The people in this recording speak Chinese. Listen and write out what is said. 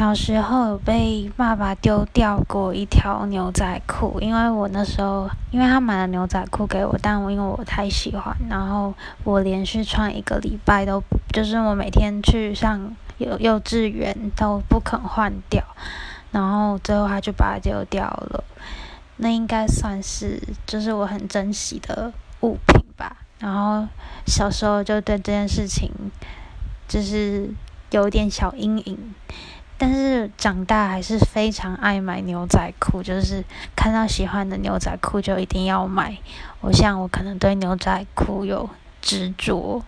小时候被爸爸丢掉过一条牛仔裤，因为我那时候，因为他买了牛仔裤给我，但我因为我太喜欢，然后我连续穿一个礼拜都，就是我每天去上幼幼稚园都不肯换掉，然后最后他就把它丢掉了。那应该算是就是我很珍惜的物品吧。然后小时候就对这件事情就是有点小阴影。但是长大还是非常爱买牛仔裤，就是看到喜欢的牛仔裤就一定要买。我想我可能对牛仔裤有执着。